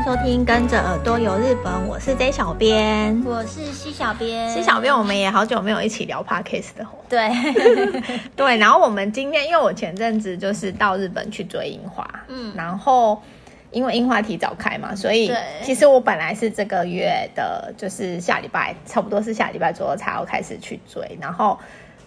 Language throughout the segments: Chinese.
迎收听《跟着耳朵游日本》，我是 J 小编，我是西小编。西小编，我们也好久没有一起聊 Podcast 的。对 对，然后我们今天，因为我前阵子就是到日本去追樱花，嗯，然后因为樱花提早开嘛，所以其实我本来是这个月的，就是下礼拜，差不多是下礼拜左右才要开始去追，然后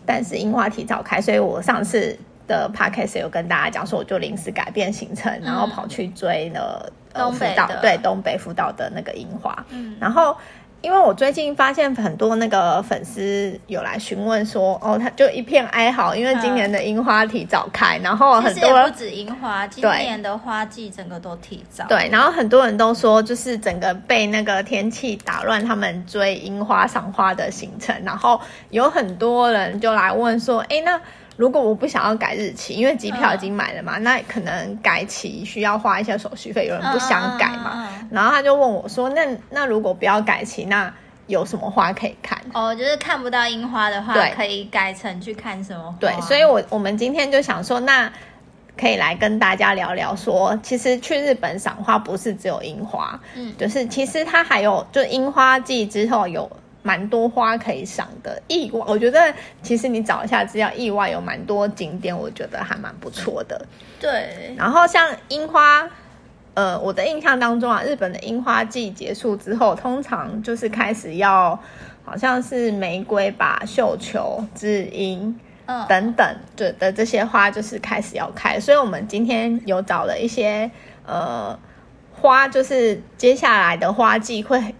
但是樱花提早开，所以我上次的 Podcast 有跟大家讲说，我就临时改变行程，然后跑去追了。东北道对东北福岛的那个樱花，嗯，然后因为我最近发现很多那个粉丝有来询问说，哦，他就一片哀嚎，因为今年的樱花提早开，嗯、然后很多不止樱花，今年的花季整个都提早，对，然后很多人都说，就是整个被那个天气打乱他们追樱花赏花的行程，然后有很多人就来问说，哎，那。如果我不想要改日期，因为机票已经买了嘛，嗯、那可能改期需要花一些手续费，有人不想改嘛，然后他就问我说：“那那如果不要改期，那有什么花可以看？”哦，就是看不到樱花的话，对可以改成去看什么花？对，所以我我们今天就想说，那可以来跟大家聊聊说，说其实去日本赏花不是只有樱花，嗯，就是其实它还有，就樱花季之后有。蛮多花可以赏的，意外，我觉得其实你找一下资料，意外有蛮多景点，我觉得还蛮不错的。对，然后像樱花，呃，我的印象当中啊，日本的樱花季结束之后，通常就是开始要，好像是玫瑰吧、绣球、知樱，嗯，等等，对的这些花就是开始要开，所以我们今天有找了一些呃花，就是接下来的花季会。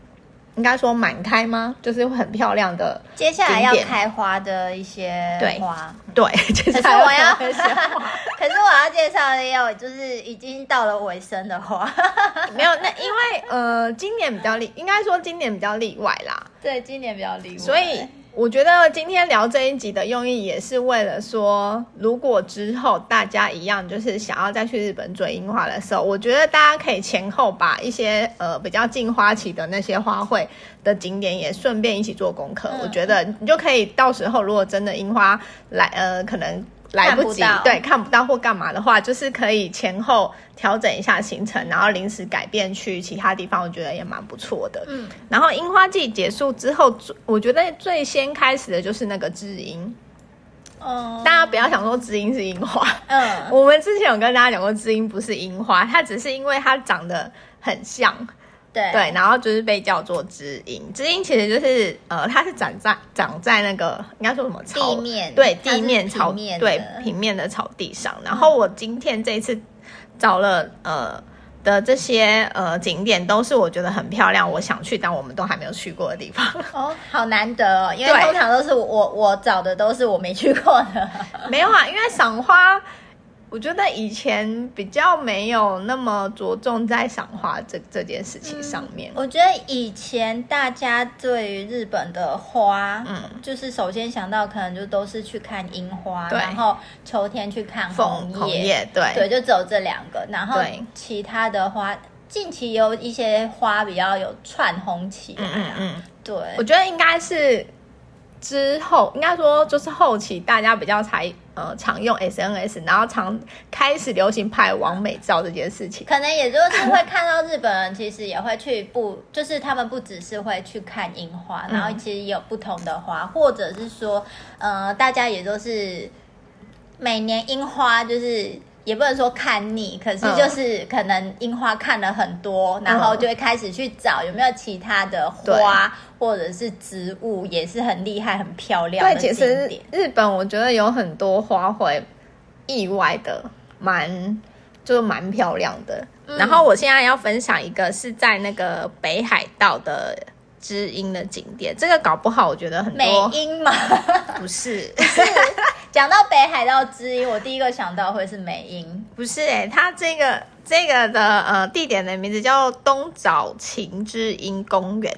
应该说满开吗？就是会很漂亮的。接下来要开花的一些花，对。对，可是我要，可是我要介绍的也有，就是已经到了尾声的花。没有，那因为呃，今年比较例，应该说今年比较例外啦。对，今年比较例外，所以。我觉得今天聊这一集的用意也是为了说，如果之后大家一样就是想要再去日本追樱花的时候，我觉得大家可以前后把一些呃比较近花期的那些花卉的景点也顺便一起做功课。我觉得你就可以到时候如果真的樱花来呃可能。来不及，对，看不到或干嘛的话，就是可以前后调整一下行程，然后临时改变去其他地方，我觉得也蛮不错的。嗯，然后樱花季结束之后，我觉得最先开始的就是那个知音。哦、嗯，大家不要想说知音是樱花。嗯，我们之前有跟大家讲过，知音不是樱花，它只是因为它长得很像。对对，然后就是被叫做知音，知音其实就是呃，它是长在长在那个应该说什么草地面，对地面草面对平面的草地上。然后我今天这一次找了呃的这些呃景点，都是我觉得很漂亮，我想去但我们都还没有去过的地方。哦，好难得哦，因为通常都是我我，我找的都是我没去过的。没有啊，因为赏花。我觉得以前比较没有那么着重在赏花这这件事情上面。嗯，我觉得以前大家对于日本的花，嗯，就是首先想到可能就都是去看樱花，然后秋天去看红叶，红叶对。对，就只有这两个。然后其他的花，近期有一些花比较有窜红起来，嗯嗯，对，我觉得应该是。之后应该说就是后期大家比较才呃常用 SNS，然后常开始流行拍完美照这件事情，可能也就是会看到日本人其实也会去不，就是他们不只是会去看樱花，然后其实也有不同的花，或者是说呃大家也都是每年樱花就是。也不能说看腻，可是就是可能樱花看了很多，嗯、然后就会开始去找有没有其他的花或者是植物，也是很厉害、很漂亮的。对，其实日本我觉得有很多花卉，意外的蛮就蛮漂亮的。嗯、然后我现在要分享一个是在那个北海道的。知音的景点，这个搞不好，我觉得很多。美音吗？不是，不是。讲到北海道知音，我第一个想到会是美音，不是、欸？哎，它这个这个的呃地点的名字叫东早晴知音公园。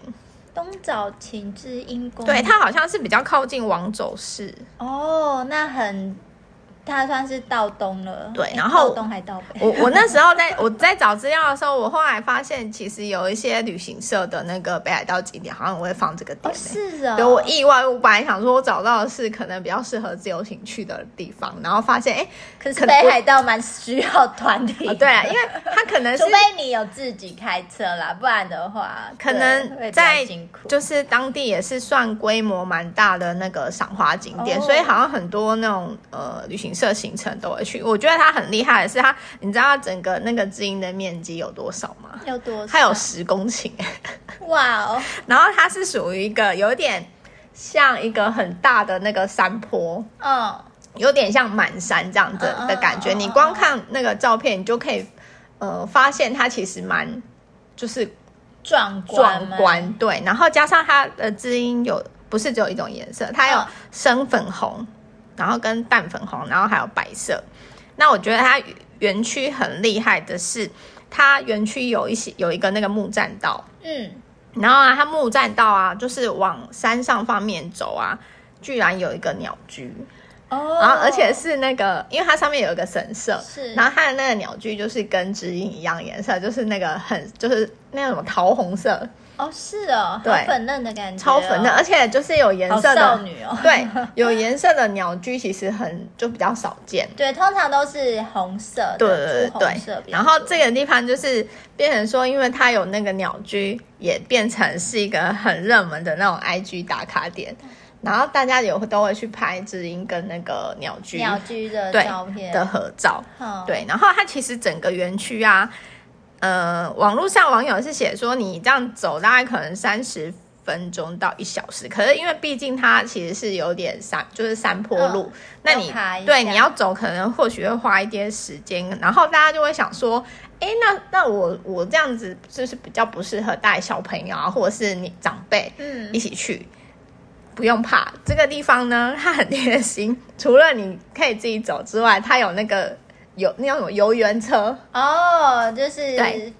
东早晴知音公园，对，它好像是比较靠近王走市。哦，那很它算是到东了。对，然后到东还到北。我我那时候在 我在找资料的时候，我后来发现其实有一些旅行社的那个北海道景点，好像我会放这个点、欸。是啊。对，我意外，我本来想说我找到的是可能比较适合自由行去的地方，然后发现哎，可是北海道蛮需要团体、哦。对啊，因为它可能是 除非你有自己开车啦，不然的话 可能在就是当地也是算规模蛮大的那个赏花景点，哦、所以好像很多那种呃旅行社行程都会去。我觉得它很厉害的是它，你知道它整个那个知音的面积有多少吗？有多少？它有十公顷。哇哦！然后它是属于一个有点像一个很大的那个山坡，嗯，有点像满山这样子的感觉。你光看那个照片，你就可以呃发现它其实蛮就是。壮观，壮观，对，然后加上它的知音有不是只有一种颜色，它有深粉红，然后跟淡粉红，然后还有白色。那我觉得它园区很厉害的是，它园区有一些有一个那个木栈道，嗯，然后啊，它木栈道啊，就是往山上方面走啊，居然有一个鸟居。哦，然后而且是那个，因为它上面有一个神社，是，然后它的那个鸟居就是跟知音一样颜色，就是那个很就是那种桃红色。哦，是哦，对，粉嫩的感觉，超粉嫩，而且就是有颜色的少女哦，对，有颜色的鸟居其实很就比较少见，对，通常都是红色，对对对对。然后这个地方就是变成说，因为它有那个鸟居，也变成是一个很热门的那种 IG 打卡点。然后大家有都会去拍知音跟那个鸟居鸟居的照片。的合照，对。然后它其实整个园区啊，呃，网络上网友是写说你这样走大概可能三十分钟到一小时，可是因为毕竟它其实是有点山，就是山坡路，那你对你要走可能或许会花一点时间。然后大家就会想说，哎，那那我我这样子就是比较不适合带小朋友啊，或者是你长辈嗯一起去。不用怕，这个地方呢，它很贴心。除了你可以自己走之外，它有那个有那种游园车哦，就是对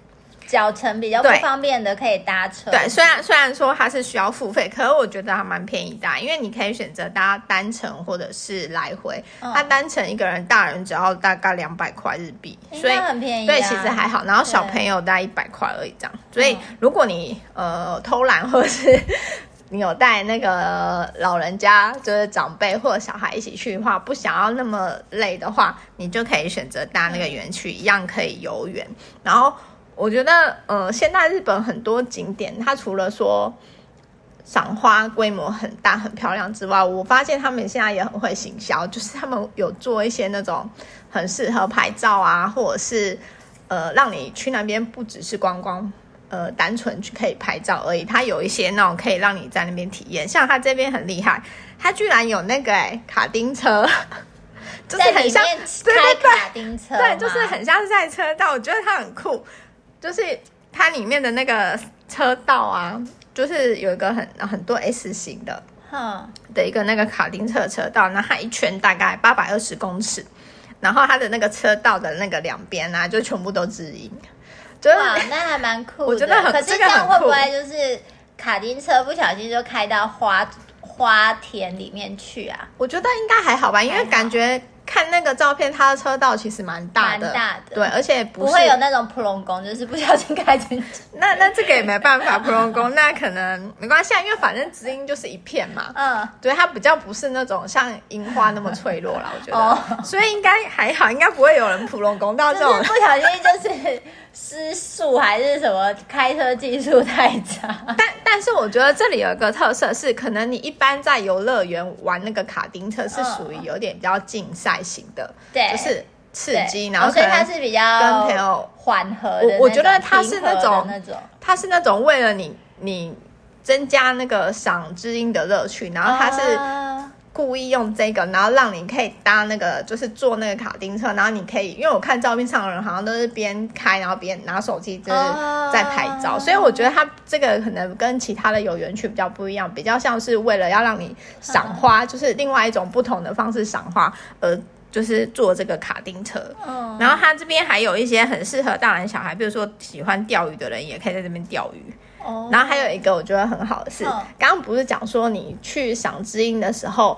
脚程比较不方便的可以搭车。对，虽然虽然说它是需要付费，可是我觉得还蛮便宜的，因为你可以选择搭单程或者是来回。嗯、它单程一个人大人只要大概两百块日币，所以很便宜、啊。对，其实还好。然后小朋友大概一百块而已，这样。所以如果你呃偷懒或者是。你有带那个老人家，就是长辈或者小孩一起去的话，不想要那么累的话，你就可以选择搭那个园区，一样可以游园。然后我觉得，呃，现在日本很多景点，它除了说赏花规模很大、很漂亮之外，我发现他们现在也很会行销，就是他们有做一些那种很适合拍照啊，或者是呃，让你去那边不只是观光。呃，单纯去可以拍照而已。它有一些那种可以让你在那边体验，像它这边很厉害，它居然有那个哎、欸、卡丁车，就是很像开卡丁车对，对，对，就是很像赛车道。我觉得它很酷，就是它里面的那个车道啊，就是有一个很很多 S 型的，哈的一个那个卡丁车车道，那它一圈大概八百二十公尺，然后它的那个车道的那个两边啊，就全部都知音。哇，那还蛮酷的。我觉得很，可是这样会不会就是卡丁车不小心就开到花花田里面去啊？我觉得应该还好吧，因为感觉。看那个照片，它的车道其实蛮大的，蛮大的，对，而且不，不会有那种普隆宫，就是不小心开进去。那那这个也没办法，普隆宫那可能没关系，因为反正知音就是一片嘛。嗯，对，它比较不是那种像樱花那么脆弱啦，我觉得，哦、所以应该还好，应该不会有人普隆宫到这种、不小心就是失速还是什么开车技术太差。但但是我觉得这里有一个特色是，可能你一般在游乐园玩那个卡丁车是属于有点比较竞赛型的，对，就是刺激，然后所以它是比较跟朋友缓和的。我我觉得它是那种那种，它是那种为了你你增加那个赏知音的乐趣，然后它是。故意用这个，然后让你可以搭那个，就是坐那个卡丁车，然后你可以，因为我看照片上的人好像都是边开，然后边拿手机就是在拍照，oh. 所以我觉得它这个可能跟其他的游园区比较不一样，比较像是为了要让你赏花，oh. 就是另外一种不同的方式赏花，而就是坐这个卡丁车。Oh. 然后它这边还有一些很适合大人小孩，比如说喜欢钓鱼的人也可以在这边钓鱼。Oh. 然后还有一个我觉得很好的是，刚刚不是讲说你去赏知音的时候，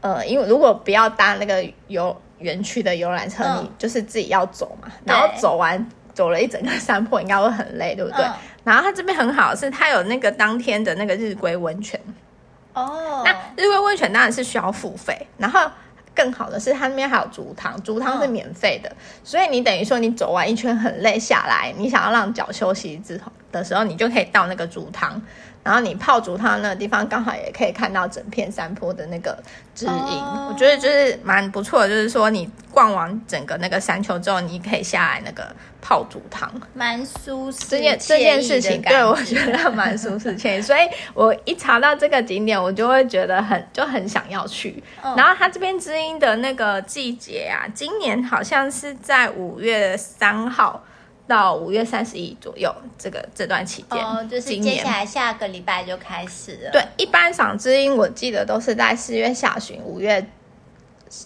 呃，因为如果不要搭那个游园区的游览车，嗯、你就是自己要走嘛，然后走完走了一整个山坡，应该会很累，对不对？嗯、然后它这边很好，是它有那个当天的那个日归温泉。哦，那日归温泉当然是需要付费，然后更好的是它那边还有足汤，足汤是免费的，嗯、所以你等于说你走完一圈很累下来，你想要让脚休息之后的时候，你就可以到那个竹汤。然后你泡竹汤那个地方，刚好也可以看到整片山坡的那个指引，oh. 我觉得就是蛮不错的。就是说你逛完整个那个山丘之后，你可以下来那个泡竹汤，蛮舒适。这件这件事情对我觉得蛮舒适且所以我一查到这个景点，我就会觉得很就很想要去。Oh. 然后它这边知音的那个季节啊，今年好像是在五月三号。到五月三十一左右，这个这段期间，哦，就是接下来下个礼拜就开始了。对，一般赏知音我记得都是在四月下旬，五月，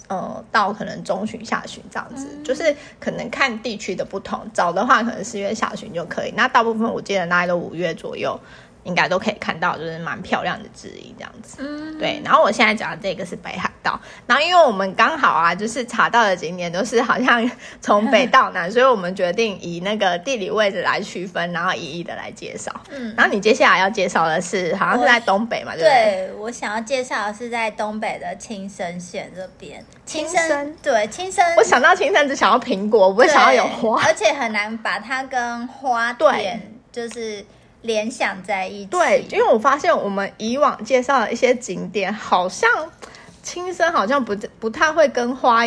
呃，到可能中旬下旬这样子，嗯、就是可能看地区的不同，早的话可能四月下旬就可以，那大部分我记得大概都五月左右。应该都可以看到，就是蛮漂亮的知音这样子。嗯，对。然后我现在讲的这个是北海道，然后因为我们刚好啊，就是查到的景点都是好像从北到南，所以我们决定以那个地理位置来区分，然后一一的来介绍。嗯，然后你接下来要介绍的是，好像是在东北嘛，对不对？对，我想要介绍的是在东北的青森县这边。青森，对，青森。我想到青森只想要苹果，我不会想要有花，而且很难把它跟花店就是。联想在一起，对，因为我发现我们以往介绍的一些景点，好像青森好像不不太会跟花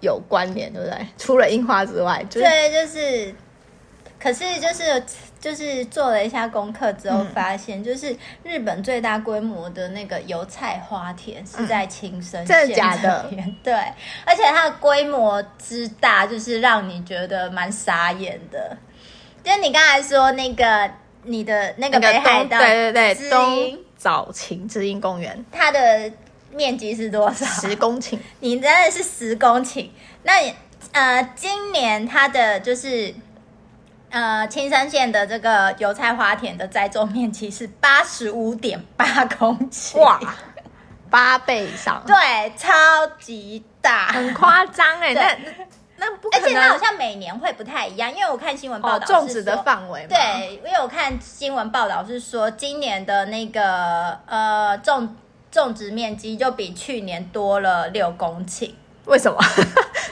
有关联，对不对？除了樱花之外，就是、对，就是，可是就是就是做了一下功课之后，发现、嗯、就是日本最大规模的那个油菜花田是在青森县、的？对，而且它的规模之大，就是让你觉得蛮傻眼的。就是你刚才说那个。你的那个北海道，对对对，东早晴知音公园，它的面积是多少？十公顷。你真的是十公顷？那呃，今年它的就是呃青森县的这个油菜花田的栽种面积是八十五点八公顷，哇，八倍以上，对，超级大，很夸张哎，那。而且它好像每年会不太一样，因为我看新闻报道种植的范围。对，因为我看新闻报道是说，今年的那个呃种种植面积就比去年多了六公顷。为什么？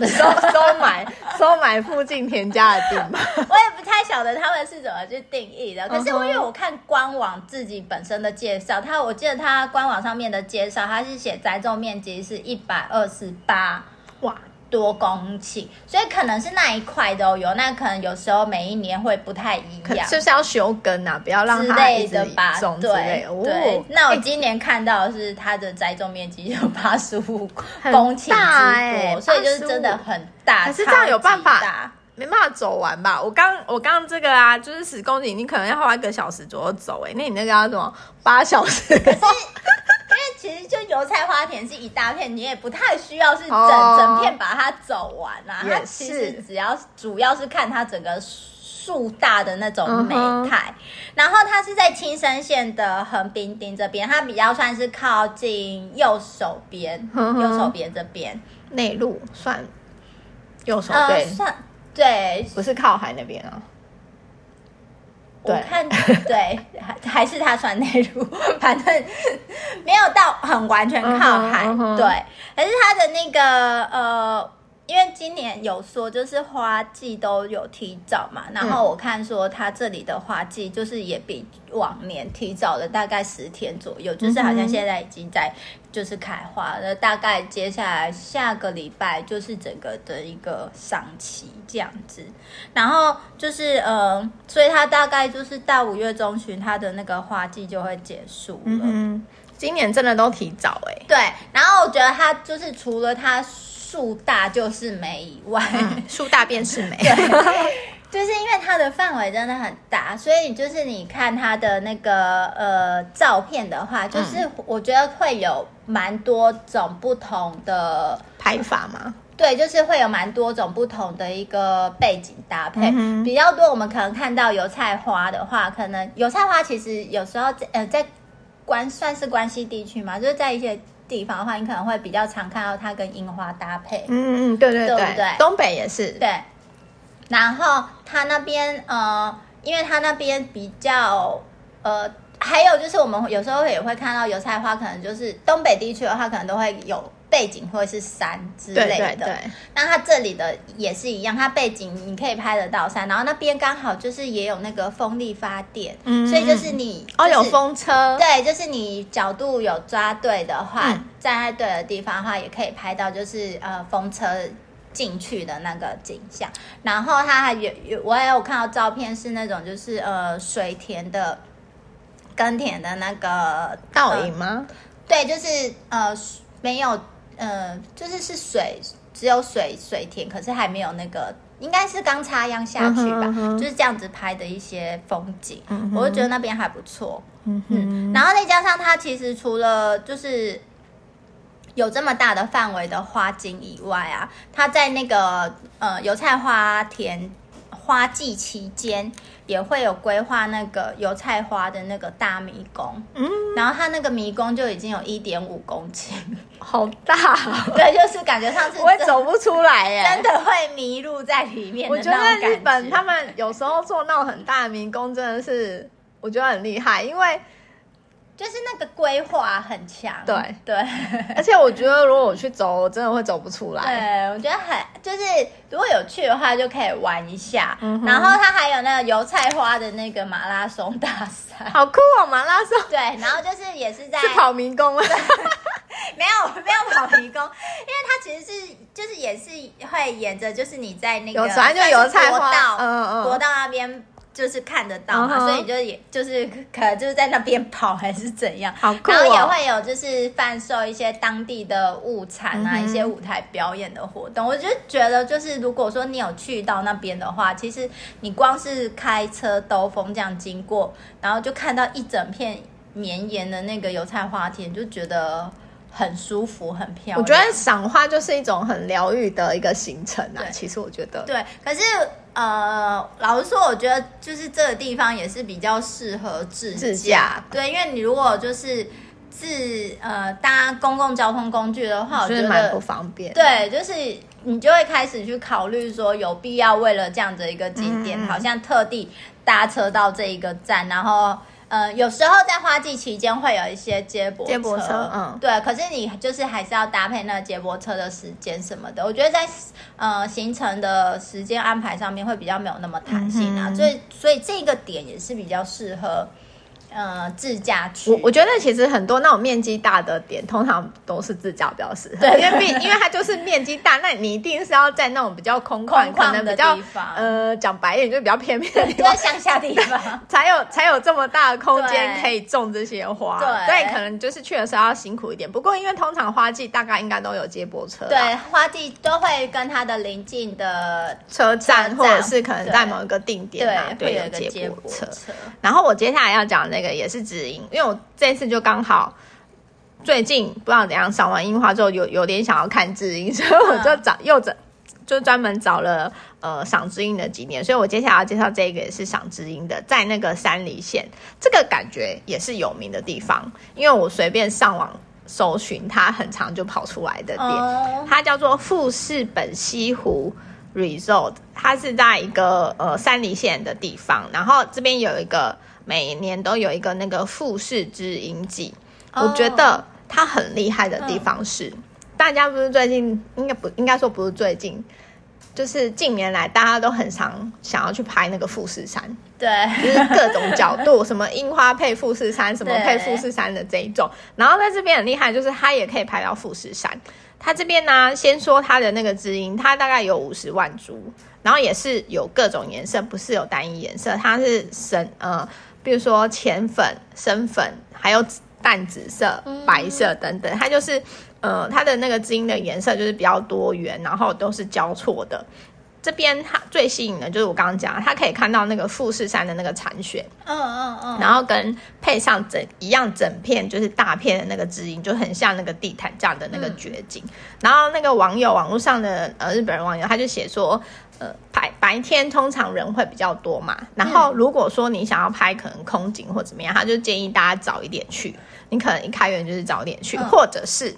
收收买收买附近田家的地吗？我也不太晓得他们是怎么去定义的。可是因为我看官网自己本身的介绍，他我记得他官网上面的介绍，他是写栽种面积是一百二十八。哇。多公顷，所以可能是那一块都有，那可能有时候每一年会不太一样，就是要休耕啊，不要让它一直种之类的。对，对，那我今年看到的是它的栽种面积有八十五公顷之多，欸、所以就是真的很大。可是这样有办法？没办法走完吧？我刚我刚这个啊，就是十公里，你可能要花一个小时左右走哎、欸，那你那个要怎么八小时？其实就油菜花田是一大片，你也不太需要是整、哦、整片把它走完啊。它其实只要主要是看它整个树大的那种美态。然后它是在青森县的横滨町这边，它比较算是靠近右手边，右手边这边内陆算右手边、呃、算。对，不是靠海那边啊。我看 对，还还是他穿内裤，反正没有到很完全靠海。Uh huh, uh huh. 对，可是他的那个呃。今年有说就是花季都有提早嘛，然后我看说它这里的花季就是也比往年提早了大概十天左右，就是好像现在已经在就是开花了，大概接下来下个礼拜就是整个的一个赏期这样子，然后就是呃，所以它大概就是到五月中旬，它的那个花季就会结束了。嗯，今年真的都提早哎、欸。对，然后我觉得它就是除了它。树大就是美以外，树、嗯、大便是美。对，就是因为它的范围真的很大，所以就是你看它的那个呃照片的话，就是我觉得会有蛮多种不同的拍法嘛。对，就是会有蛮多种不同的一个背景搭配，嗯、比较多。我们可能看到油菜花的话，可能油菜花其实有时候在呃在关算是关西地区嘛，就是在一些。地方的话，你可能会比较常看到它跟樱花搭配。嗯嗯，对对对，对对？东北也是。对。然后它那边呃，因为它那边比较呃，还有就是我们有时候也会看到油菜花，可能就是东北地区的话，可能都会有。背景会是山之类的，对对对，那它这里的也是一样，它背景你可以拍得到山，然后那边刚好就是也有那个风力发电，嗯，所以就是你、就是、哦有风车，对，就是你角度有抓对的话，嗯、站在对的地方的话，也可以拍到就是呃风车进去的那个景象。然后它还有有我也有看到照片是那种就是呃水田的耕田的那个倒影吗？对，就是呃没有。呃，就是是水，只有水水田，可是还没有那个，应该是刚插秧下去吧，嗯哼嗯哼，就是这样子拍的一些风景，嗯、我就觉得那边还不错。嗯，嗯，然后再加上它其实除了就是有这么大的范围的花景以外啊，它在那个呃油菜花田。花季期间也会有规划那个油菜花的那个大迷宫，嗯，然后它那个迷宫就已经有一点五公顷，好大，对，就是感觉上次我也走不出来耶，真的会迷路在里面。我觉得日本他们有时候做那种很大的迷宫，真的是我觉得很厉害，因为。就是那个规划很强，对对，而且我觉得如果我去走，我真的会走不出来。对，我觉得很就是如果有去的话，就可以玩一下。嗯、然后它还有那个油菜花的那个马拉松大赛，好酷哦！马拉松。对，然后就是也是在是跑迷宫吗？没有没有跑迷宫，因为它其实是就是也是会沿着就是你在那个有反正就油菜花道，嗯嗯，国道那边。就是看得到嘛，uh -huh. 所以就也就是 可能就是在那边跑还是怎样，好酷哦。然后也会有就是贩售一些当地的物产啊，uh. 一些舞台表演的活动。我就觉得就是如果说你有去到那边的话，其实你光是开车兜风这样经过，然后就看到一整片绵延的那个油菜花田，就觉得。很舒服，很漂亮。我觉得赏花就是一种很疗愈的一个行程啊。其实我觉得，对。可是呃，老实说，我觉得就是这个地方也是比较适合自自驾。对，因为你如果就是自呃搭公共交通工具的话，我觉得蛮不方便。对，就是你就会开始去考虑说，有必要为了这样的一个景点，嗯、好像特地搭车到这一个站，然后。呃，有时候在花季期间会有一些接驳接驳车，嗯，对。可是你就是还是要搭配那个接驳车的时间什么的。我觉得在呃行程的时间安排上面会比较没有那么弹性啊，嗯、所以所以这个点也是比较适合。呃，自驾去，我我觉得其实很多那种面积大的点，通常都是自驾比较适合。对，因为毕因为它就是面积大，那你一定是要在那种比较空旷、可能比较呃讲白一点，就比较偏 僻的地方，乡下地方，才有才有这么大的空间可以种这些花。对，所以可能就是去的时候要辛苦一点。不过因为通常花季大概应该都有接驳车，对，花季都会跟它的邻近的车站，或者是可能在某一个定点啊，会，有接驳车。然后我接下来要讲的那个也是知音，因为我这次就刚好最近不知道怎样赏完樱花之后有有点想要看知音，所以我就找又找就专门找了呃赏知音的景点，所以我接下来要介绍这个也是赏知音的，在那个山梨县，这个感觉也是有名的地方，因为我随便上网搜寻，它很长就跑出来的点，它叫做富士本西湖 Resort，它是在一个呃山梨县的地方，然后这边有一个。每年都有一个那个富士之音季，oh, 我觉得它很厉害的地方是，oh. 大家不是最近应该不应该说不是最近，就是近年来大家都很常想要去拍那个富士山，对，就是各种角度，什么樱花配富士山，什么配富士山的这一种，然后在这边很厉害，就是它也可以拍到富士山。它这边呢、啊，先说它的那个知音，它大概有五十万株，然后也是有各种颜色，不是有单一颜色，它是神呃。比如说浅粉、深粉，还有淡紫色、白色等等，它就是，呃，它的那个基因的颜色就是比较多元，然后都是交错的。这边它最吸引的就是我刚刚讲，它可以看到那个富士山的那个残雪，嗯嗯嗯，然后跟配上整一样整片就是大片的那个知音，就很像那个地毯这样的那个绝景。然后那个网友网络上的呃日本人网友他就写说，呃白。白天通常人会比较多嘛，然后如果说你想要拍可能空景或怎么样，他就建议大家早一点去。你可能一开园就是早点去，嗯、或者是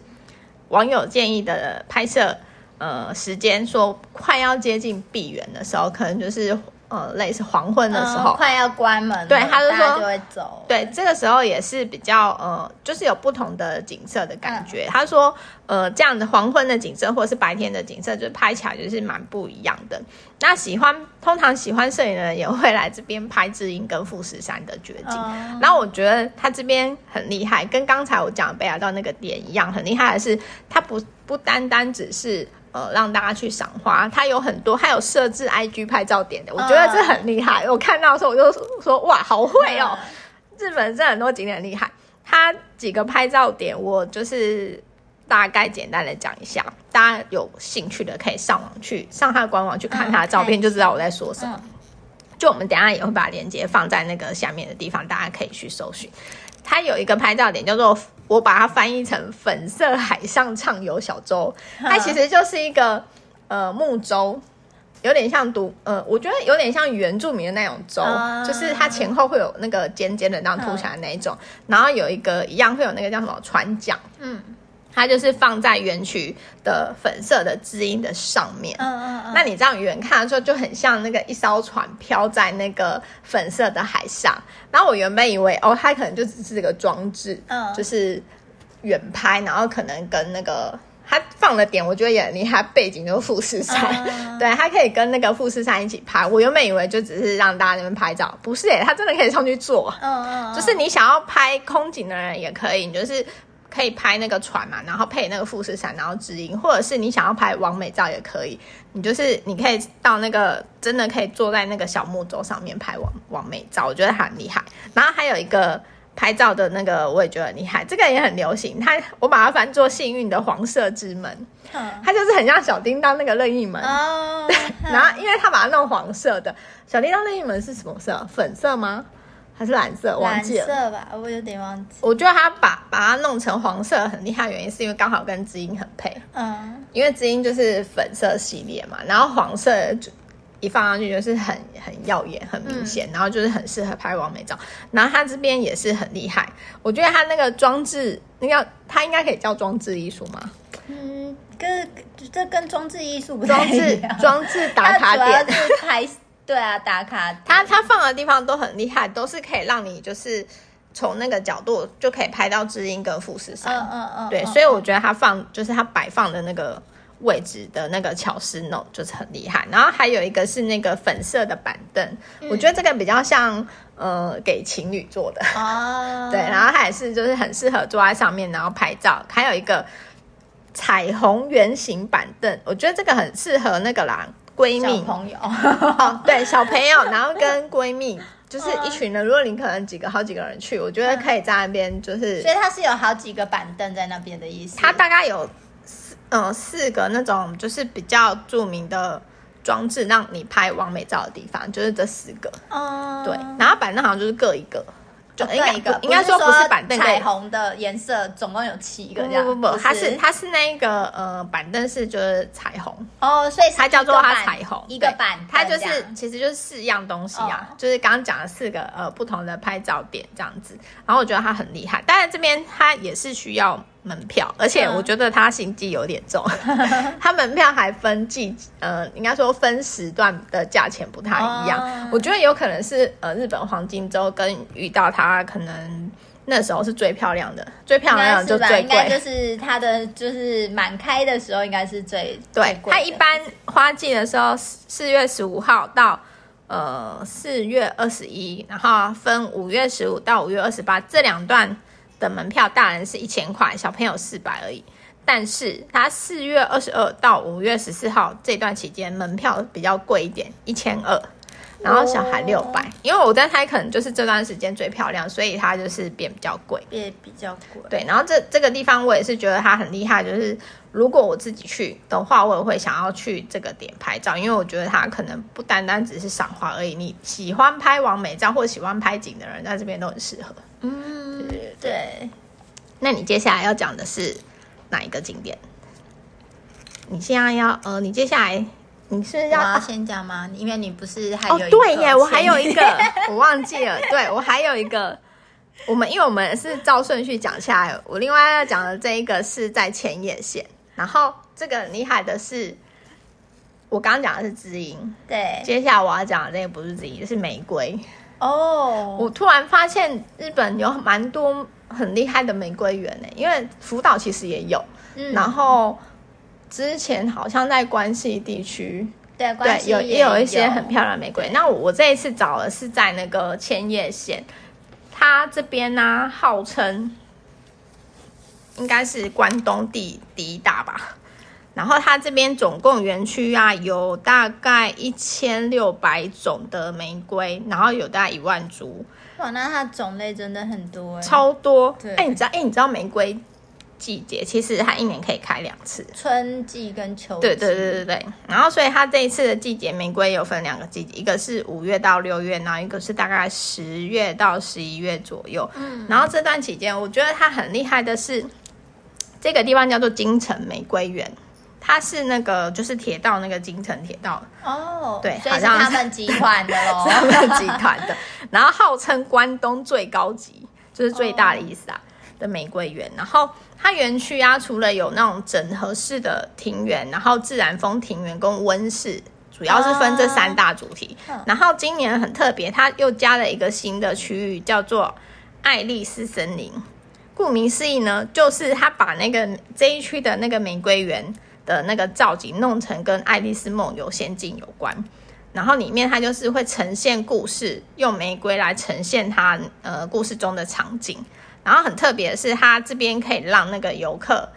网友建议的拍摄呃时间，说快要接近闭园的时候，可能就是。呃，类似黄昏的时候，嗯、快要关门，对，他就说就会走。对，这个时候也是比较呃，就是有不同的景色的感觉。嗯、他说，呃，这样的黄昏的景色或者是白天的景色，就是拍起来就是蛮不一样的。那喜欢通常喜欢摄影的人也会来这边拍知音跟富士山的绝景。嗯、然后我觉得他这边很厉害，跟刚才我讲的北海道那个点一样，很厉害的是，他不不单单只是。呃，让大家去赏花，它有很多，它有设置 IG 拍照点的，我觉得这很厉害。Uh, 我看到的时候我就说，哇，好会哦！Uh, 日本这很多景点厉害，它几个拍照点，我就是大概简单的讲一下，大家有兴趣的可以上网去上它的官网去看它的照片，就知道我在说什么。Uh, 就我们等一下也会把链接放在那个下面的地方，大家可以去搜寻。它有一个拍照点叫做。我把它翻译成粉色海上畅游小舟，它其实就是一个呃木舟，有点像独呃，我觉得有点像原住民的那种舟，嗯、就是它前后会有那个尖尖的那样凸起来的那一种，嗯、然后有一个一样会有那个叫什么船桨，嗯。它就是放在园区的粉色的字音的上面，嗯嗯嗯。那你这样远看的时候，就很像那个一艘船飘在那个粉色的海上。然后我原本以为，哦，它可能就只是这个装置，嗯，就是远拍，然后可能跟那个它放的点，我觉得也很厉害，背景就是富士山，嗯、对，它可以跟那个富士山一起拍。我原本以为就只是让大家那边拍照，不是耶，它真的可以上去坐，嗯嗯，就是你想要拍空景的人也可以，你就是。可以拍那个船嘛，然后配那个富士山，然后指引，或者是你想要拍完美照也可以。你就是你可以到那个真的可以坐在那个小木舟上面拍完完美照，我觉得很厉害。然后还有一个拍照的那个，我也觉得很厉害，这个也很流行。它我把它翻作幸运的黄色之门，它就是很像小叮当那个任意门。哦，然后因为它把它弄黄色的，小叮当任意门是什么色？粉色吗？还是蓝色，忘记了。蓝色吧，我有点忘记。我觉得他把把它弄成黄色很厉害，原因是因为刚好跟知音很配。嗯，因为知音就是粉色系列嘛，然后黄色就一放上去就是很很耀眼、很明显，嗯、然后就是很适合拍完美照。然后他这边也是很厉害，我觉得他那个装置，那个他应该可以叫装置艺术吗？嗯，跟这跟装置艺术不。装置装置打卡点拍。对啊，打卡它它放的地方都很厉害，都是可以让你就是从那个角度就可以拍到知音跟富士山。嗯嗯嗯。对，所以我觉得它放就是它摆放的那个位置的那个巧思弄就是很厉害。然后还有一个是那个粉色的板凳，嗯、我觉得这个比较像呃给情侣坐的哦。对，然后它也是就是很适合坐在上面然后拍照。还有一个彩虹圆形板凳，我觉得这个很适合那个啦。闺蜜朋友，哦，对，小朋友，然后跟闺蜜 就是一群人。如果你可能几个、好几个人去，我觉得可以在那边，就是。所以它是有好几个板凳在那边的意思。它大概有四，嗯，四个那种就是比较著名的装置，让你拍完美照的地方，就是这四个。哦。对，然后板凳好像就是各一个。就一个，应该说不是板凳，彩虹的颜色总共有七个这样。不不不，它是它是那个呃板凳是就是彩虹。哦，所以它叫做它彩虹一个板，它就是其实就是四样东西啊，就是刚刚讲的四个呃不同的拍照点这样子。然后我觉得它很厉害，当然这边它也是需要门票，而且我觉得它心机有点重，它门票还分季，呃，应该说分时段的价钱不太一样。Oh. 我觉得有可能是呃日本黄金周跟遇到它，可能那时候是最漂亮的，最漂亮的就最贵，应该就是它的就是满开的时候应该是最对。它一般花季的时候四月十五号到呃四月二十一，然后分五月十五到五月二十八这两段。的门票，大人是一千块，小朋友四百而已。但是它四月二十二到五月十四号这段期间，门票比较贵一点，一千二，然后小孩六百。因为我在猜，可能就是这段时间最漂亮，所以它就是变比较贵，变比较贵。对，然后这这个地方我也是觉得它很厉害，就是如果我自己去的话，我也会想要去这个点拍照，因为我觉得它可能不单单只是赏花而已。你喜欢拍完美照或喜欢拍景的人，在这边都很适合。嗯，对，对。那你接下来要讲的是哪一个景点？你现在要呃，你接下来你是要，要先讲吗？因为你不是还有一个哦，对耶，我还有一个，我忘记了。对，我还有一个，我们因为我们是照顺序讲下来，我另外要讲的这一个是在千叶县，然后这个很厉害的是，我刚刚讲的是知音，对，接下来我要讲的这个不是知音，是玫瑰。哦，我突然发现日本有蛮多很厉害的玫瑰园呢，因为福岛其实也有，嗯，然后。之前好像在关西地区，对，对，有也有一些很漂亮的玫瑰。那我我这一次找的是在那个千叶县，它这边呢、啊、号称应该是关东第第一大吧。然后它这边总共园区啊有大概一千六百种的玫瑰，然后有大概一万株。哇，那它种类真的很多，超多。哎，你知道？哎，你知道玫瑰？季节其实它一年可以开两次，春季跟秋季。对对对对对。然后所以它这一次的季节玫瑰有分两个季节，一个是五月到六月，然后一个是大概十月到十一月左右。嗯。然后这段期间，我觉得它很厉害的是，这个地方叫做京城玫瑰园，它是那个就是铁道那个京城铁道。哦。对，好像是他们集团的喽。他们集团的。然后号称关东最高级，就是最大的意思啊。哦的玫瑰园，然后它园区啊，除了有那种整合式的庭园，然后自然风庭园跟温室，主要是分这三大主题。啊、然后今年很特别，它又加了一个新的区域，叫做爱丽丝森林。顾名思义呢，就是他把那个这一区的那个玫瑰园的那个造景弄成跟《爱丽丝梦游仙境》有关。然后里面它就是会呈现故事，用玫瑰来呈现它呃故事中的场景。然后很特别的是，它这边可以让那个游客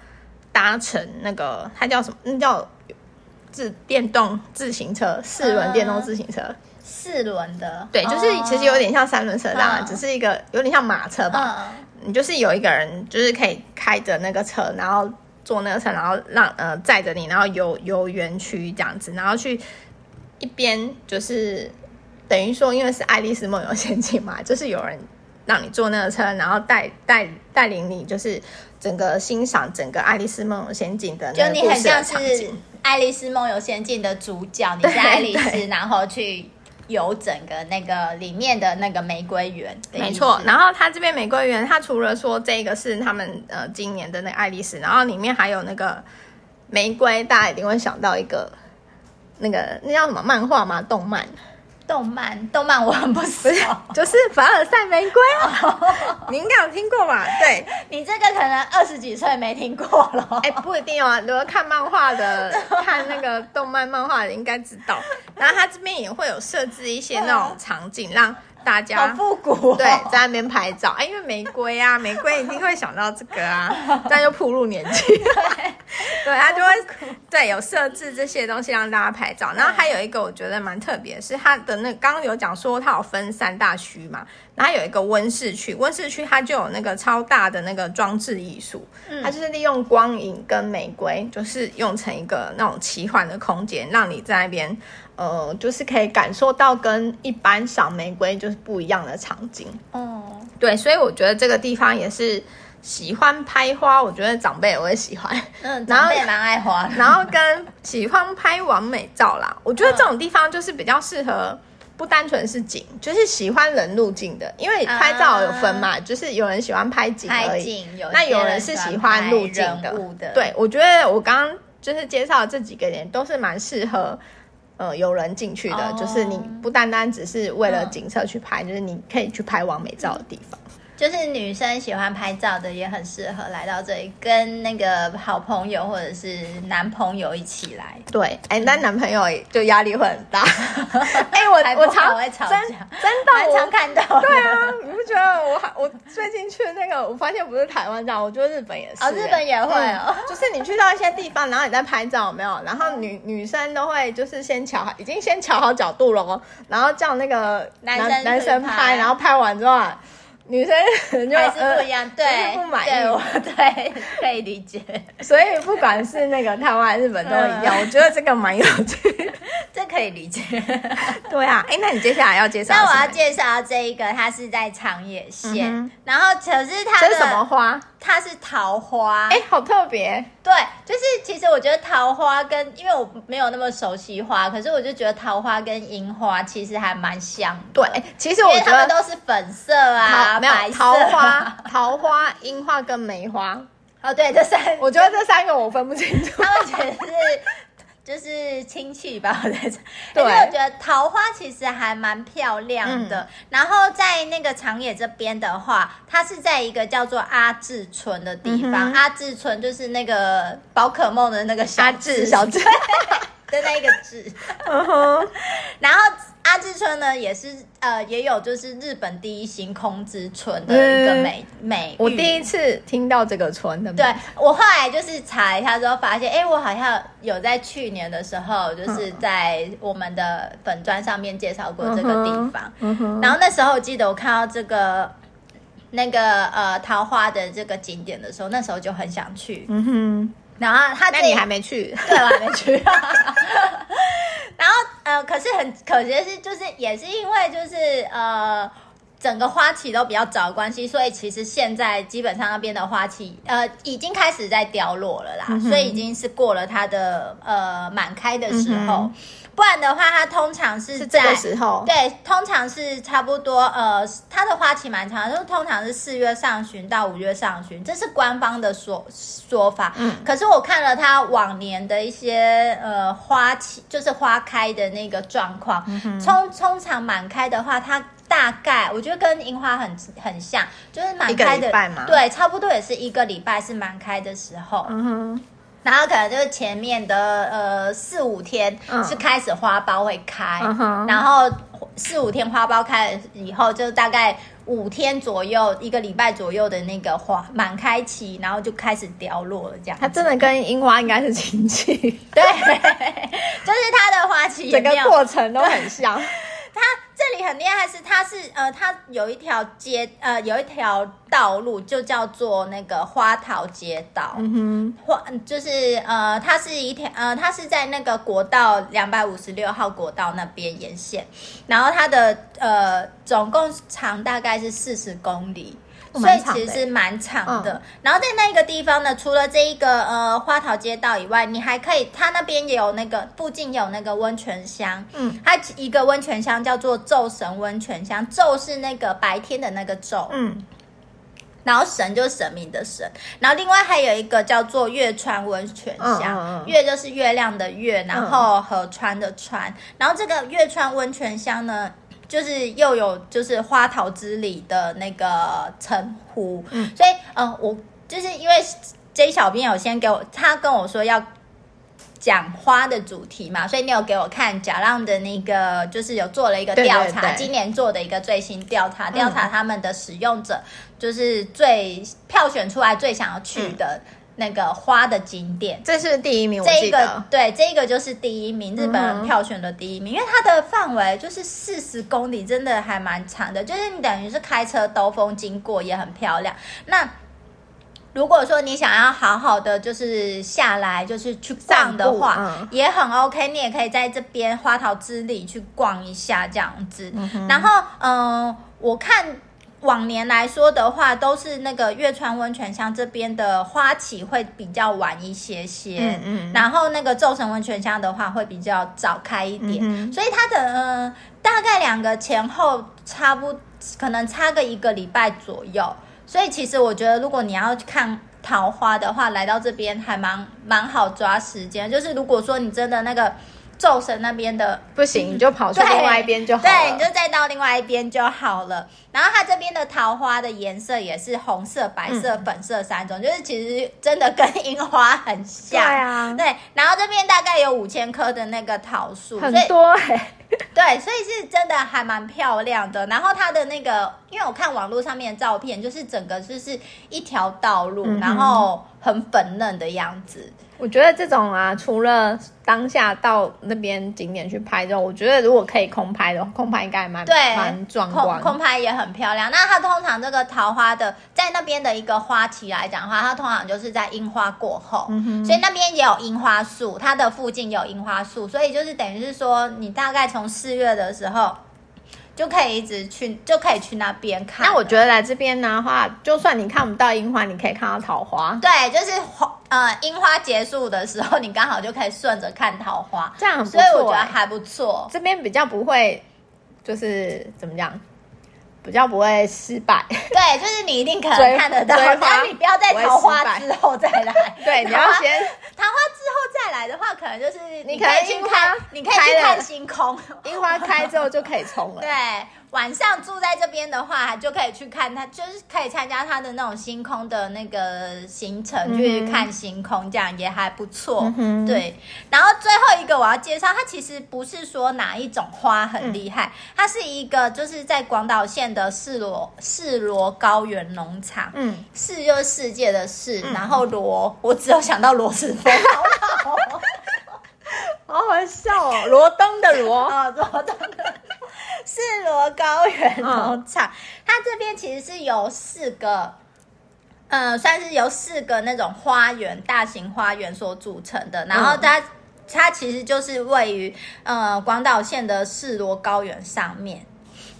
搭乘那个它叫什么？那叫自电动自行车，四轮电动自行车，嗯、四轮的。对，就是其实有点像三轮车这样，嗯、只是一个有点像马车吧。嗯、你就是有一个人，就是可以开着那个车，然后坐那个车，然后让呃载着你，然后游游园区这样子，然后去一边就是等于说，因为是爱丽丝梦游仙境嘛，就是有人。让你坐那个车，然后带带带领你，就是整个欣赏整个《爱丽丝梦游仙境》的。就你很像是 《爱丽丝梦游仙境》的主角，你是爱丽丝，然后去有整个那个里面的那个玫瑰园。没错，然后它这边玫瑰园，它除了说这个是他们呃今年的那个爱丽丝，然后里面还有那个玫瑰，大家一定会想到一个那个那叫什么漫画吗？动漫。动漫，动漫我很不熟，就是凡尔赛玫瑰，你应该有听过吧？对，你这个可能二十几岁没听过了。哎、欸，不一定哦，如果看漫画的，看那个动漫漫画的应该知道。然后它这边也会有设置一些那种场景，让大家好复古、哦，对，在那边拍照。哎、欸，因为玫瑰啊，玫瑰一定会想到这个啊，这样就暴露年纪。对，对，他就会对有设置这些东西让大家拍照。然后还有一个我觉得蛮特别，是它的那刚刚有讲说它有分三大区嘛，然后有一个温室区，温室区它就有那个超大的那个装置艺术，它就是利用光影跟玫瑰，就是用成一个那种奇幻的空间，让你在那边。呃，就是可以感受到跟一般赏玫瑰就是不一样的场景。哦，对，所以我觉得这个地方也是喜欢拍花，我觉得长辈也会喜欢。嗯，长辈蛮爱花。然后跟喜欢拍完美照啦，我觉得这种地方就是比较适合，不单纯是景，就是喜欢人入境的，因为拍照有分嘛，啊、就是有人喜欢拍景而已，有那有人是喜欢入境的。的对，我觉得我刚刚就是介绍的这几个点都是蛮适合。呃，有人进去的，oh. 就是你不单单只是为了景色去拍，oh. 就是你可以去拍完美照的地方。就是女生喜欢拍照的，也很适合来到这里，跟那个好朋友或者是男朋友一起来。对，哎、欸，那男朋友就压力会很大。哎、欸，我我常会吵架，真真的，我常看到。对啊，你不觉得我我最近去那个，我发现不是台湾这样，我觉得日本也是。哦，日本也会哦、嗯。就是你去到一些地方，然后你在拍照，有没有？然后女女生都会就是先瞧好，已经先瞧好角度了哦，然后叫那个男男生拍，然后拍完之后。女生就还是不一样，呃、对，不满意，对，我对可以理解。所以不管是那个台湾、日本都一样，嗯、我觉得这个蛮有趣，这可以理解。对啊，哎，那你接下来要介绍？那我要介绍这一个，它是在长野县，嗯、然后可是它是什么花？它是桃花，哎，好特别。对，就是其实我觉得桃花跟，因为我没有那么熟悉花，可是我就觉得桃花跟樱花其实还蛮像。对，其实我觉得它们都是粉色啊，没有桃花、桃花、樱花跟梅花。哦，对，这三，我觉得这三个我分不清楚。他们觉得是。就是亲戚吧，我在这。对，因为我觉得桃花其实还蛮漂亮的。嗯、然后在那个长野这边的话，它是在一个叫做阿智村的地方。嗯、阿智村就是那个宝可梦的那个小智小智 的那一个智。嗯哼，然后。阿志村呢，也是呃，也有就是日本第一星空之村的一个美、嗯、美。我第一次听到这个村的。对，我后来就是查一下之后，发现哎、欸，我好像有在去年的时候，就是在我们的粉砖上面介绍过这个地方。然后那时候我记得我看到这个那个呃桃花的这个景点的时候，那时候就很想去。嗯哼。然后他那你还没去，对，我还没去。然后呃，可是很可惜的是，就是也是因为就是呃，整个花期都比较早的关系，所以其实现在基本上那边的花期呃已经开始在凋落了啦，嗯、所以已经是过了它的呃满开的时候。嗯不然的话，它通常是在是这个时候，对，通常是差不多，呃，它的花期蛮长，就是通常是四月上旬到五月上旬，这是官方的说说法。嗯，可是我看了它往年的一些呃花期，就是花开的那个状况，嗯，通通常满开的话，它大概我觉得跟樱花很很像，就是满开的，对，差不多也是一个礼拜是满开的时候。嗯哼。然后可能就是前面的呃四五天是开始花苞会开，嗯、然后四五天花苞开了以后，就大概五天左右，一个礼拜左右的那个花满开期，然后就开始凋落了。这样，它真的跟樱花应该是亲戚，对，就是它的花期，整个过程都很像。它这里很厉害是，是它是呃，它有一条街呃，有一条道路就叫做那个花桃街道。嗯哼，花就是呃，它是一条呃，它是在那个国道两百五十六号国道那边沿线，然后它的呃总共长大概是四十公里。所以其实是蛮长的，嗯、然后在那个地方呢，除了这一个呃花桃街道以外，你还可以，它那边也有那个附近有那个温泉乡，嗯，它一个温泉乡叫做昼神温泉乡，昼是那个白天的那个昼，嗯，然后神就是神明的神，然后另外还有一个叫做月川温泉乡，嗯、月就是月亮的月，然后河川的川，然后这个月川温泉乡呢。就是又有就是花桃之里的那个称呼，嗯，所以呃，我就是因为 J 小编有先给我，他跟我说要讲花的主题嘛，所以你有给我看贾浪的那个，就是有做了一个调查，对对对，今年做的一个最新调查，调查他们的使用者，就是最票选出来最想要去的。嗯那个花的景点，这是第一名。这一个对，这个就是第一名，日本人票选的第一名，嗯、因为它的范围就是四十公里，真的还蛮长的。就是你等于是开车兜风经过，也很漂亮。那如果说你想要好好的就是下来，就是去逛的话，嗯、也很 OK。你也可以在这边花桃之里去逛一下这样子。嗯、然后，嗯、呃，我看。往年来说的话，都是那个月川温泉乡这边的花期会比较晚一些些，嗯嗯，然后那个昼神温泉乡的话会比较早开一点，嗯、所以它的呃大概两个前后差不可能差个一个礼拜左右，所以其实我觉得如果你要看桃花的话，来到这边还蛮蛮好抓时间，就是如果说你真的那个。昼神那边的不行，你就跑去另外一边就好了。对，你就再到另外一边就好了。然后它这边的桃花的颜色也是红色、白色、粉色三种，嗯、就是其实真的跟樱花很像。对啊，对。然后这边大概有五千棵的那个桃树，很多哎、欸。对，所以是真的还蛮漂亮的。然后它的那个，因因为我看网络上面的照片，就是整个就是一条道路，嗯、然后很粉嫩的样子。我觉得这种啊，除了当下到那边景点去拍之后，我觉得如果可以空拍的话，空拍应该蛮对，蛮壮观。空空拍也很漂亮。那它通常这个桃花的在那边的一个花期来讲的话，它通常就是在樱花过后，嗯、所以那边也有樱花树，它的附近也有樱花树，所以就是等于是说，你大概从四月的时候。就可以一直去，就可以去那边看。那我觉得来这边的话，就算你看不到樱花，你可以看到桃花。对，就是花呃，樱花结束的时候，你刚好就可以顺着看桃花，这样很不错。所以我觉得还不错。这边比较不会，就是怎么讲？比较不会失败，对，就是你一定可能看得到，但你不要在桃花之后再来。对，你要先桃花之后再来的话，可能就是你可以去看，你可以去看星空，樱花开之后就可以冲了。对。晚上住在这边的话，就可以去看它，就是可以参加它的那种星空的那个行程，去看星空，这样也还不错。嗯、对，然后最后一个我要介绍，它其实不是说哪一种花很厉害，嗯、它是一个就是在广岛县的世罗世罗高原农场。嗯，世就是世界的世，嗯、然后罗，我只有想到罗斯福。好好笑哦，罗登的罗啊，罗登的。世罗高原农场，嗯、它这边其实是有四个，呃，算是由四个那种花园、大型花园所组成的。然后它，嗯、它其实就是位于呃广岛县的世罗高原上面。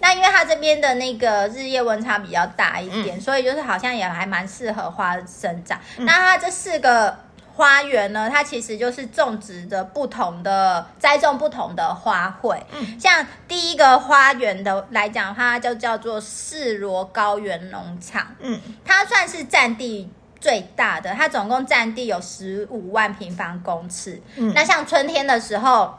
那因为它这边的那个日夜温差比较大一点，嗯、所以就是好像也还蛮适合花生长。嗯、那它这四个。花园呢，它其实就是种植的不同的栽种不同的花卉。嗯，像第一个花园的来讲的话，它就叫做世罗高原农场。嗯，它算是占地最大的，它总共占地有十五万平方公尺。嗯，那像春天的时候。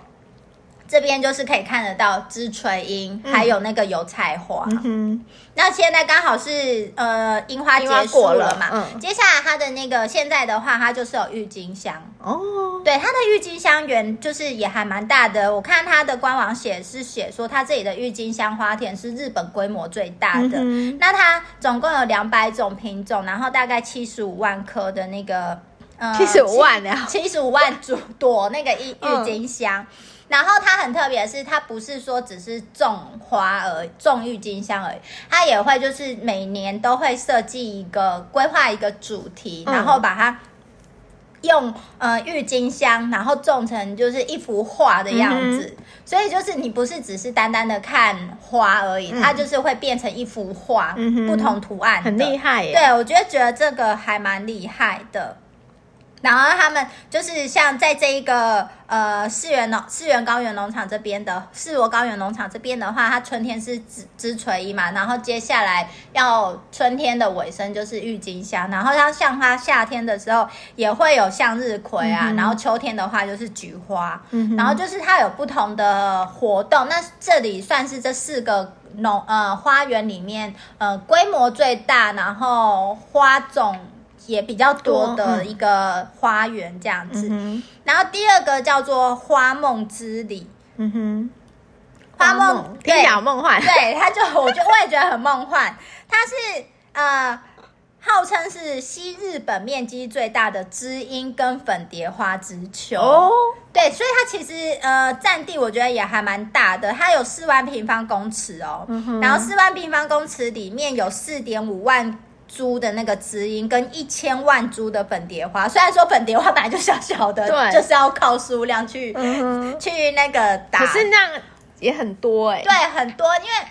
这边就是可以看得到枝垂樱，嗯、还有那个油菜花。嗯、那现在刚好是呃樱花结束了嘛？了嗯、接下来它的那个现在的话，它就是有郁金香哦。对，它的郁金香园就是也还蛮大的。我看它的官网写是写说，它这里的郁金香花田是日本规模最大的。嗯、那它总共有两百种品种，然后大概七十五万棵的那个呃七十五万呀，七十五万朵朵那个郁郁金香。嗯然后它很特别的是，它不是说只是种花而已，种郁金香而已，它也会就是每年都会设计一个规划一个主题，然后把它用呃郁金香，然后种成就是一幅画的样子。嗯、所以就是你不是只是单单的看花而已，嗯、它就是会变成一幅画，嗯、不同图案，很厉害耶。对，我觉得觉得这个还蛮厉害的。然后他们就是像在这一个呃世原农世原高原农场这边的世罗高原农场这边的话，它春天是枝枝垂衣嘛，然后接下来要春天的尾声就是郁金香，然后它像它夏天的时候也会有向日葵啊，嗯、然后秋天的话就是菊花，嗯、哼然后就是它有不同的活动。那这里算是这四个农呃花园里面呃规模最大，然后花种。也比较多的一个花园这样子，嗯、然后第二个叫做花梦之里，嗯哼，花梦听起来梦幻，对，它就我就我也觉得很梦幻，它是呃号称是西日本面积最大的知音跟粉蝶花之丘。哦，对，所以它其实呃占地我觉得也还蛮大的，它有四万平方公尺哦，嗯、然后四万平方公尺里面有四点五万。株的那个知音跟一千万株的粉蝶花，虽然说粉蝶花本来就小小的，对，就是要靠数量去、嗯、去那个打，可是那样也很多哎、欸，对，很多，因为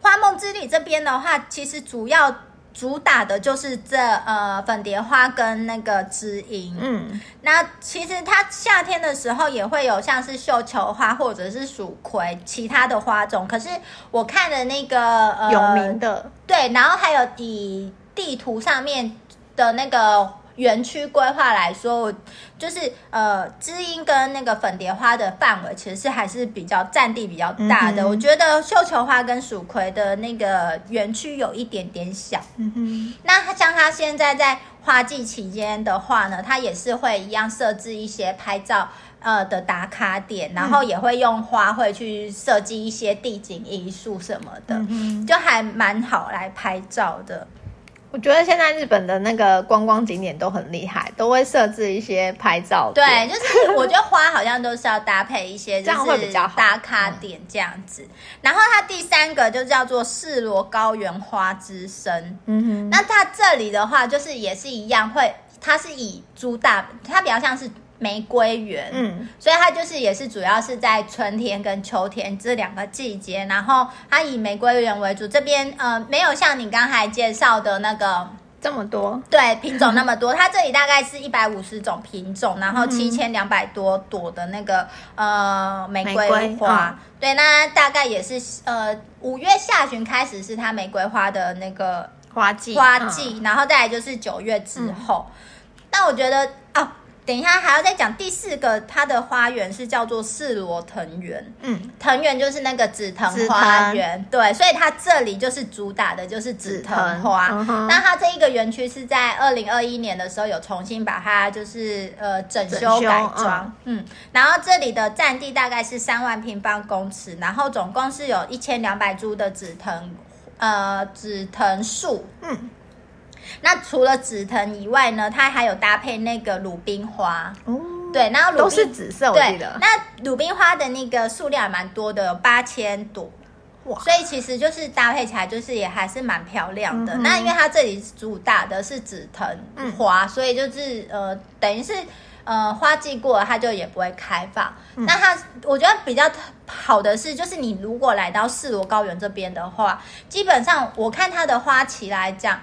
花梦之旅这边的话，其实主要。主打的就是这呃粉蝶花跟那个知音，嗯，那其实它夏天的时候也会有像是绣球花或者是蜀葵其他的花种，可是我看的那个呃有名的，对，然后还有以地图上面的那个园区规划来说，就是呃，知音跟那个粉蝶花的范围其实是还是比较占地比较大的。嗯、我觉得绣球花跟蜀葵的那个园区有一点点小。嗯哼，那像它现在在花季期间的话呢，它也是会一样设置一些拍照呃的打卡点，然后也会用花卉去设计一些地景艺术什么的，嗯、就还蛮好来拍照的。我觉得现在日本的那个观光景点都很厉害，都会设置一些拍照。对，就是我觉得花好像都是要搭配一些，这样会比较好打卡点这样子。然后它第三个就叫做世罗高原花之森。嗯哼，那它这里的话就是也是一样，会它是以株大，它比较像是。玫瑰园，嗯，所以它就是也是主要是在春天跟秋天这两个季节，然后它以玫瑰园为主。这边呃没有像你刚才介绍的那个这么多，对，品种那么多。它这里大概是一百五十种品种，然后七千两百多朵的那个呃玫瑰花。对，那大概也是呃五月下旬开始是它玫瑰花的那个花季，花季，然后再来就是九月之后。那、嗯、我觉得哦。等一下，还要再讲第四个，它的花园是叫做四罗藤园。嗯，藤园就是那个紫藤花园，对，所以它这里就是主打的就是紫藤花。那它这一个园区是在二零二一年的时候有重新把它就是呃整修改装。嗯，嗯，然后这里的占地大概是三万平方公尺，然后总共是有一千两百株的紫藤呃紫藤树。嗯。那除了紫藤以外呢，它还有搭配那个鲁冰花。哦，对，然后鲁冰都是紫色，我记得。那鲁冰花的那个数量也蛮多的，有八千朵。哇！所以其实就是搭配起来，就是也还是蛮漂亮的。嗯、那因为它这里主打的是紫藤花，嗯、所以就是呃，等于是呃，花季过了，它就也不会开放。嗯、那它我觉得比较好的是，就是你如果来到四罗高原这边的话，基本上我看它的花期来讲。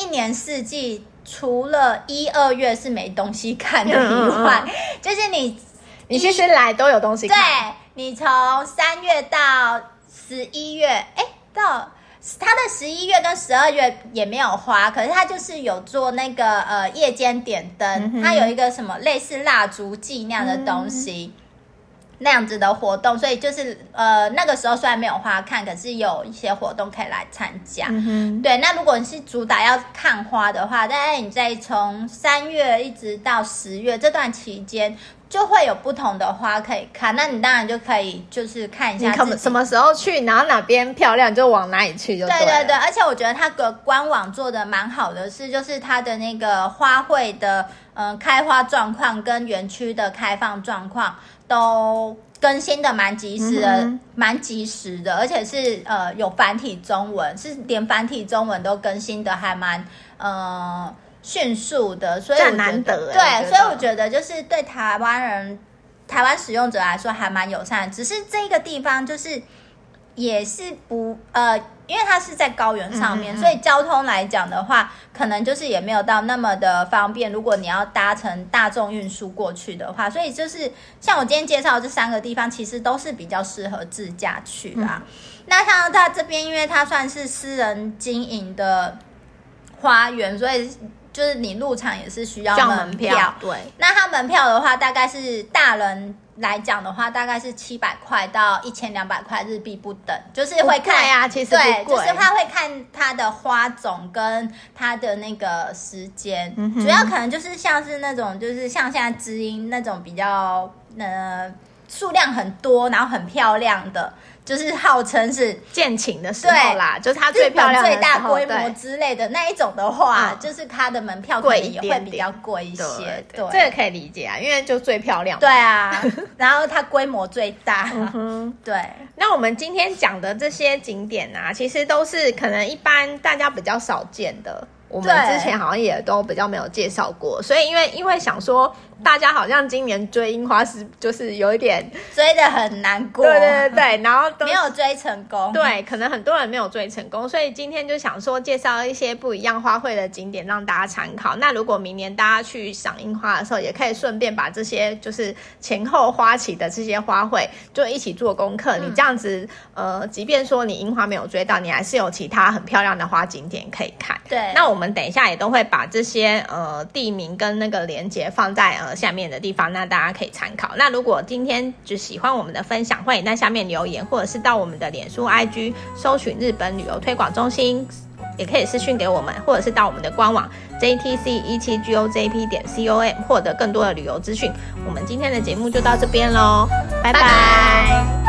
一年四季，除了一二月是没东西看的以外，嗯、就是你你其实来都有东西看。对，你从三月到十一月，哎，到它的十一月跟十二月也没有花，可是它就是有做那个呃夜间点灯，嗯、它有一个什么类似蜡烛季那样的东西。嗯那样子的活动，所以就是呃那个时候虽然没有花看，可是有一些活动可以来参加。嗯、对，那如果你是主打要看花的话，大概你在从三月一直到十月这段期间，就会有不同的花可以看。那你当然就可以就是看一下你什么时候去，然后哪边漂亮就往哪里去就对。对对对，而且我觉得它的官网做的蛮好的，是就是它的那个花卉的嗯、呃、开花状况跟园区的开放状况。都更新的蛮及时的，蛮、嗯、及时的，而且是呃有繁体中文，是连繁体中文都更新的还蛮呃迅速的，所以我觉得对，所以我觉得就是对台湾人、台湾使用者来说还蛮友善，只是这个地方就是也是不呃。因为它是在高原上面，嗯嗯嗯，所以交通来讲的话，可能就是也没有到那么的方便。如果你要搭乘大众运输过去的话，所以就是像我今天介绍的这三个地方，其实都是比较适合自驾去啦。嗯、那像它这边，因为它算是私人经营的花园，所以就是你入场也是需要门票。门票对，那它门票的话，大概是大人。来讲的话，大概是七百块到一千两百块日币不等，就是会看呀，其实对，就是他会看它的花种跟它的那个时间，嗯、主要可能就是像是那种，就是像现在知音那种比较呃数量很多，然后很漂亮的。就是号称是建晴的时候啦，就是它最漂亮、最大规模之类的那一种的话，对就是它的门票可能也会比较贵一些。对，这个可以理解啊，因为就最漂亮。对啊，然后它规模最大。嗯哼，对。那我们今天讲的这些景点啊，其实都是可能一般大家比较少见的，我们之前好像也都比较没有介绍过，所以因为因为想说。大家好像今年追樱花是就是有一点追的很难过，对对对，然后都没有追成功，对，可能很多人没有追成功，所以今天就想说介绍一些不一样花卉的景点让大家参考。那如果明年大家去赏樱花的时候，也可以顺便把这些就是前后花期的这些花卉就一起做功课。嗯、你这样子，呃，即便说你樱花没有追到，你还是有其他很漂亮的花景点可以看。对，那我们。等一下也都会把这些呃地名跟那个连接放在呃下面的地方，那大家可以参考。那如果今天就喜欢我们的分享，欢迎在下面留言，或者是到我们的脸书 IG 搜寻日本旅游推广中心，也可以私讯给我们，或者是到我们的官网 jtc 一七 gojp 点 com 获得更多的旅游资讯。我们今天的节目就到这边喽，拜拜。